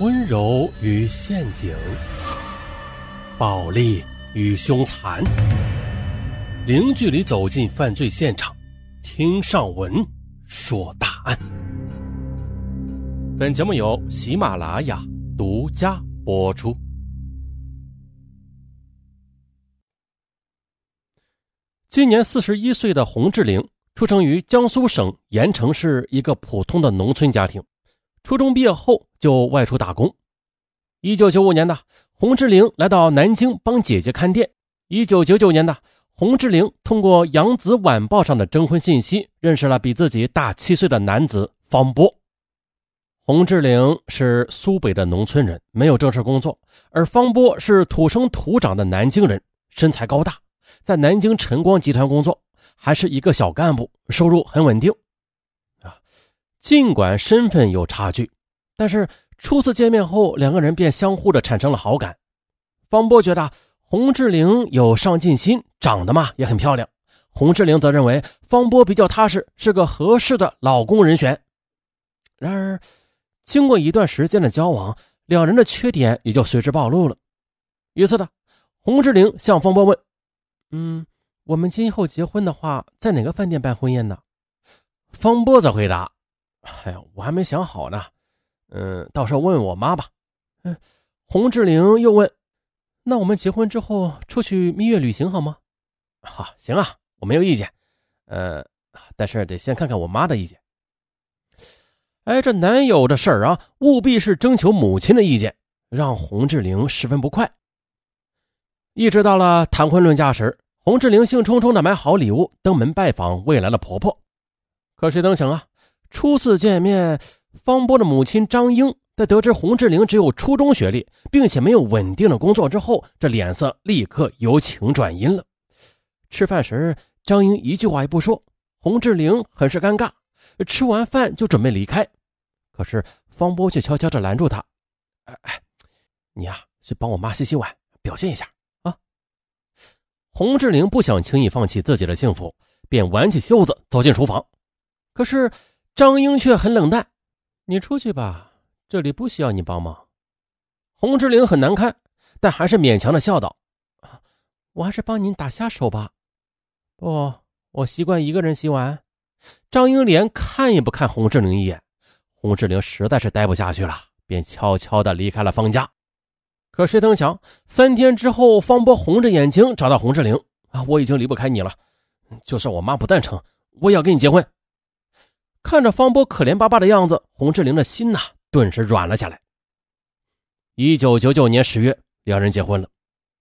温柔与陷阱，暴力与凶残，零距离走进犯罪现场，听上文说大案。本节目由喜马拉雅独家播出。今年四十一岁的洪志玲，出生于江苏省盐城市一个普通的农村家庭。初中毕业后就外出打工。一九九五年的洪志玲来到南京帮姐姐看店。一九九九年的洪志玲通过《扬子晚报》上的征婚信息，认识了比自己大七岁的男子方波。洪志玲是苏北的农村人，没有正式工作；而方波是土生土长的南京人，身材高大，在南京晨光集团工作，还是一个小干部，收入很稳定。尽管身份有差距，但是初次见面后，两个人便相互的产生了好感。方波觉得洪志玲有上进心，长得嘛也很漂亮。洪志玲则认为方波比较踏实，是个合适的老公人选。然而，经过一段时间的交往，两人的缺点也就随之暴露了。一次的，洪志玲向方波问：“嗯，我们今后结婚的话，在哪个饭店办婚宴呢？”方波则回答。哎呀，我还没想好呢，嗯，到时候问问我妈吧。嗯，洪志玲又问：“那我们结婚之后出去蜜月旅行好吗？”好，行啊，我没有意见。呃，但是得先看看我妈的意见。哎，这男友的事儿啊，务必是征求母亲的意见，让洪志玲十分不快。一直到了谈婚论嫁时，洪志玲兴冲冲的买好礼物，登门拜访未来的婆婆。可谁曾想啊？初次见面，方波的母亲张英在得知洪志玲只有初中学历，并且没有稳定的工作之后，这脸色立刻由晴转阴了。吃饭时，张英一句话也不说，洪志玲很是尴尬。吃完饭就准备离开，可是方波却悄悄地拦住他：“哎哎，你呀，去帮我妈洗洗碗，表现一下啊！”洪志玲不想轻易放弃自己的幸福，便挽起袖子走进厨房，可是。张英却很冷淡：“你出去吧，这里不需要你帮忙。”洪志玲很难堪，但还是勉强的笑道：“我还是帮您打下手吧。”“不，我习惯一个人洗碗。”张英连看也不看洪志玲一眼。洪志玲实在是待不下去了，便悄悄的离开了方家。可谁曾想，三天之后，方波红着眼睛找到洪志玲：“啊，我已经离不开你了，就算我妈不赞成，我也要跟你结婚。”看着方波可怜巴巴的样子，洪志玲的心呐顿时软了下来。一九九九年十月，两人结婚了。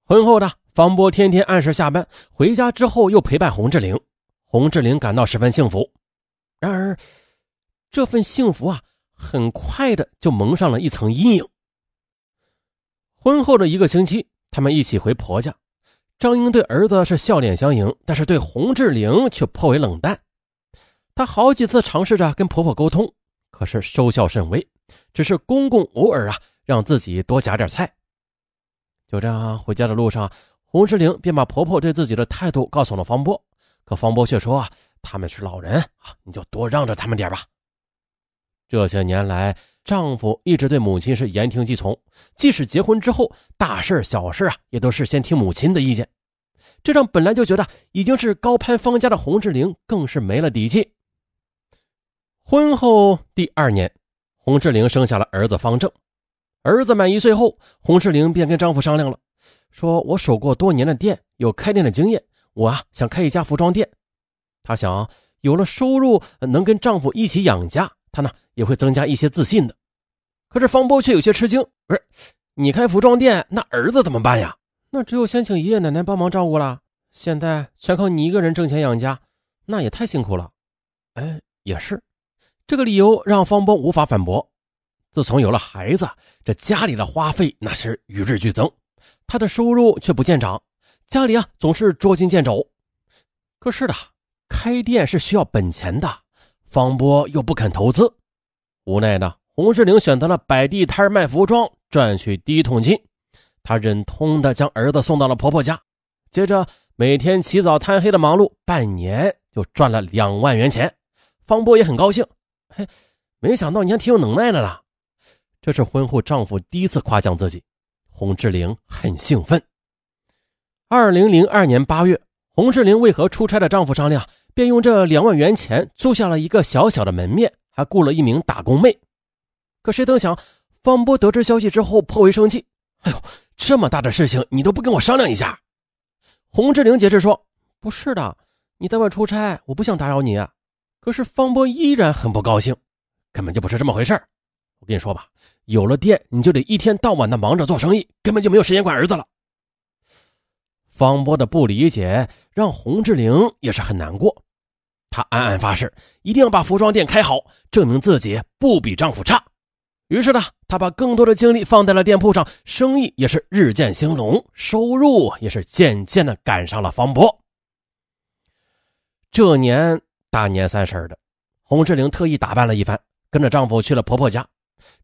婚后呢方波天天按时下班，回家之后又陪伴洪志玲，洪志玲感到十分幸福。然而，这份幸福啊，很快的就蒙上了一层阴影。婚后的一个星期，他们一起回婆家，张英对儿子是笑脸相迎，但是对洪志玲却颇为冷淡。她好几次尝试着跟婆婆沟通，可是收效甚微，只是公公偶尔啊让自己多夹点菜。就这样回家的路上，洪志玲便把婆婆对自己的态度告诉了方波，可方波却说啊他们是老人啊，你就多让着他们点吧。这些年来，丈夫一直对母亲是言听计从，即使结婚之后，大事小事啊也都是先听母亲的意见，这让本来就觉得已经是高攀方家的洪志玲更是没了底气。婚后第二年，洪志玲生下了儿子方正。儿子满一岁后，洪志玲便跟丈夫商量了，说：“我守过多年的店，有开店的经验，我啊想开一家服装店。她想有了收入，能跟丈夫一起养家，她呢也会增加一些自信的。”可是方波却有些吃惊：“不是你开服装店，那儿子怎么办呀？那只有先请爷爷奶奶帮忙照顾了。现在全靠你一个人挣钱养家，那也太辛苦了。”哎，也是。这个理由让方波无法反驳。自从有了孩子，这家里的花费那是与日俱增，他的收入却不见涨，家里啊总是捉襟见肘。可是的，开店是需要本钱的，方波又不肯投资，无奈的洪世玲选择了摆地摊卖服装，赚取第一桶金。他忍痛的将儿子送到了婆婆家，接着每天起早贪黑的忙碌，半年就赚了两万元钱。方波也很高兴。嘿，没想到你还挺有能耐的呢。这是婚后丈夫第一次夸奖自己，洪志玲很兴奋。二零零二年八月，洪志玲为和出差的丈夫商量，便用这两万元钱租下了一个小小的门面，还雇了一名打工妹。可谁曾想，方波得知消息之后颇为生气。哎呦，这么大的事情你都不跟我商量一下？洪志玲解释说：“不是的，你在外出差，我不想打扰你。”可是方波依然很不高兴，根本就不是这么回事我跟你说吧，有了店，你就得一天到晚的忙着做生意，根本就没有时间管儿子了。方波的不理解让洪志玲也是很难过，她暗暗发誓一定要把服装店开好，证明自己不比丈夫差。于是呢，她把更多的精力放在了店铺上，生意也是日渐兴隆，收入也是渐渐的赶上了方波。这年大年三十的，洪志玲特意打扮了一番，跟着丈夫去了婆婆家。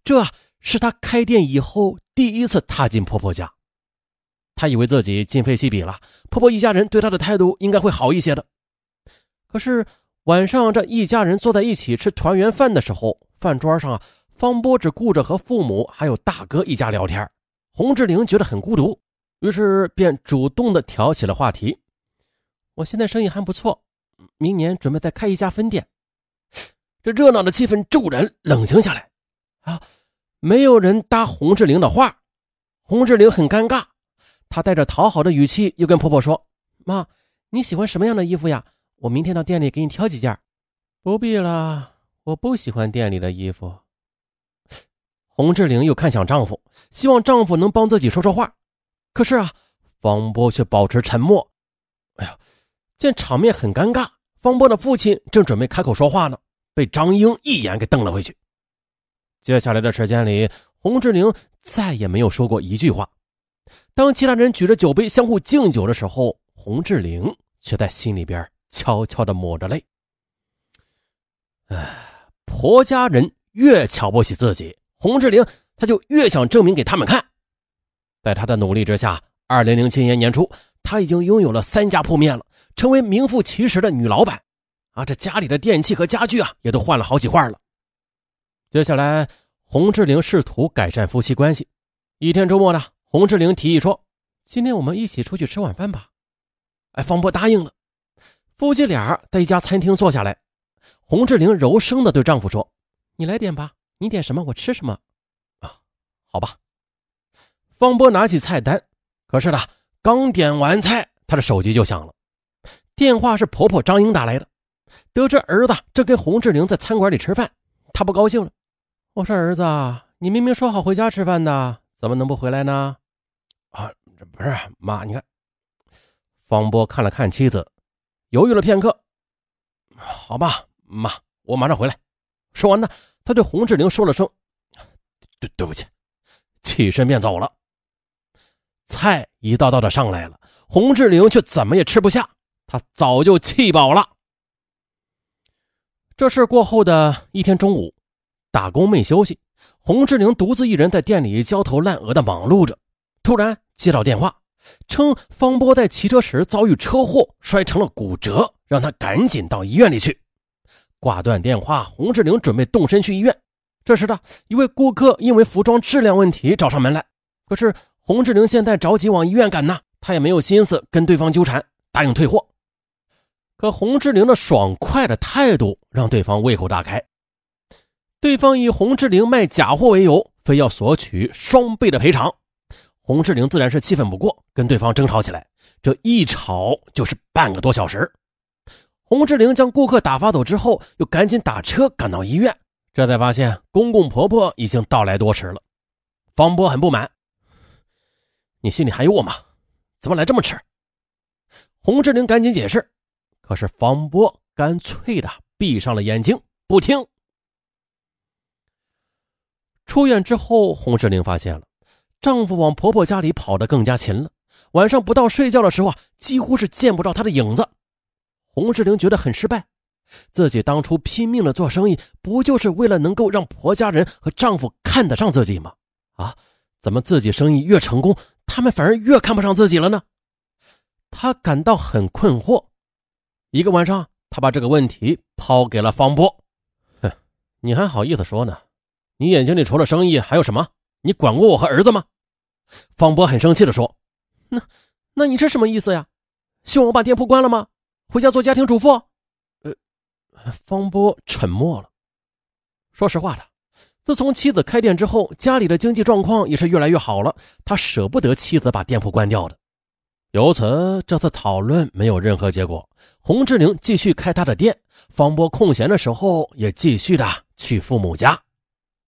这是她开店以后第一次踏进婆婆家。她以为自己今非昔比了，婆婆一家人对她的态度应该会好一些的。可是晚上这一家人坐在一起吃团圆饭的时候，饭桌上啊，方波只顾着和父母还有大哥一家聊天。洪志玲觉得很孤独，于是便主动的挑起了话题：“我现在生意还不错，明年准备再开一家分店。”这热闹的气氛骤然冷清下来，啊，没有人搭洪志玲的话，洪志玲很尴尬。她带着讨好的语气，又跟婆婆说：“妈，你喜欢什么样的衣服呀？我明天到店里给你挑几件。”“不必了，我不喜欢店里的衣服。”洪志玲又看向丈夫，希望丈夫能帮自己说说话。可是啊，方波却保持沉默。哎呀，见场面很尴尬，方波的父亲正准备开口说话呢，被张英一眼给瞪了回去。接下来的时间里，洪志玲再也没有说过一句话。当其他人举着酒杯相互敬酒的时候，洪志玲却在心里边悄悄的抹着泪。哎，婆家人越瞧不起自己，洪志玲她就越想证明给他们看。在她的努力之下，二零零七年年初，她已经拥有了三家铺面了，成为名副其实的女老板。啊，这家里的电器和家具啊，也都换了好几换了。接下来，洪志玲试图改善夫妻关系。一天周末呢。洪志玲提议说：“今天我们一起出去吃晚饭吧。”哎，方波答应了。夫妻俩在一家餐厅坐下来，洪志玲柔声的对丈夫说：“你来点吧，你点什么我吃什么。”啊，好吧。方波拿起菜单，可是呢，刚点完菜，他的手机就响了。电话是婆婆张英打来的。得知儿子正跟洪志玲在餐馆里吃饭，他不高兴了。我说：“儿子，你明明说好回家吃饭的，怎么能不回来呢？”啊，这不是妈，你看，方波看了看妻子，犹豫了片刻。好吧，妈，我马上回来。说完呢，他对洪志玲说了声“对对不起”，起身便走了。菜一道道的上来了，洪志玲却怎么也吃不下，她早就气饱了。这事过后的一天中午，打工没休息，洪志玲独自一人在店里焦头烂额的忙碌着。突然接到电话，称方波在骑车时遭遇车祸，摔成了骨折，让他赶紧到医院里去。挂断电话，洪志玲准备动身去医院。这时的一位顾客因为服装质量问题找上门来，可是洪志玲现在着急往医院赶呢，她也没有心思跟对方纠缠，答应退货。可洪志玲的爽快的态度让对方胃口大开，对方以洪志玲卖假货为由，非要索取双倍的赔偿。洪志玲自然是气愤不过，跟对方争吵起来。这一吵就是半个多小时。洪志玲将顾客打发走之后，又赶紧打车赶到医院，这才发现公公婆婆已经到来多时了。方波很不满：“你心里还有我吗？怎么来这么迟？”洪志玲赶紧解释，可是方波干脆的闭上了眼睛，不听。出院之后，洪志玲发现了。丈夫往婆婆家里跑得更加勤了，晚上不到睡觉的时候啊，几乎是见不着他的影子。洪志玲觉得很失败，自己当初拼命的做生意，不就是为了能够让婆家人和丈夫看得上自己吗？啊，怎么自己生意越成功，他们反而越看不上自己了呢？他感到很困惑。一个晚上，他把这个问题抛给了方波：“哼，你还好意思说呢？你眼睛里除了生意还有什么？你管过我和儿子吗？方波很生气地说：“那，那你这什么意思呀？希望我把店铺关了吗？回家做家庭主妇？”呃，方波沉默了。说实话的，自从妻子开店之后，家里的经济状况也是越来越好了，他舍不得妻子把店铺关掉的。由此，这次讨论没有任何结果。洪志玲继续开他的店，方波空闲的时候也继续的去父母家。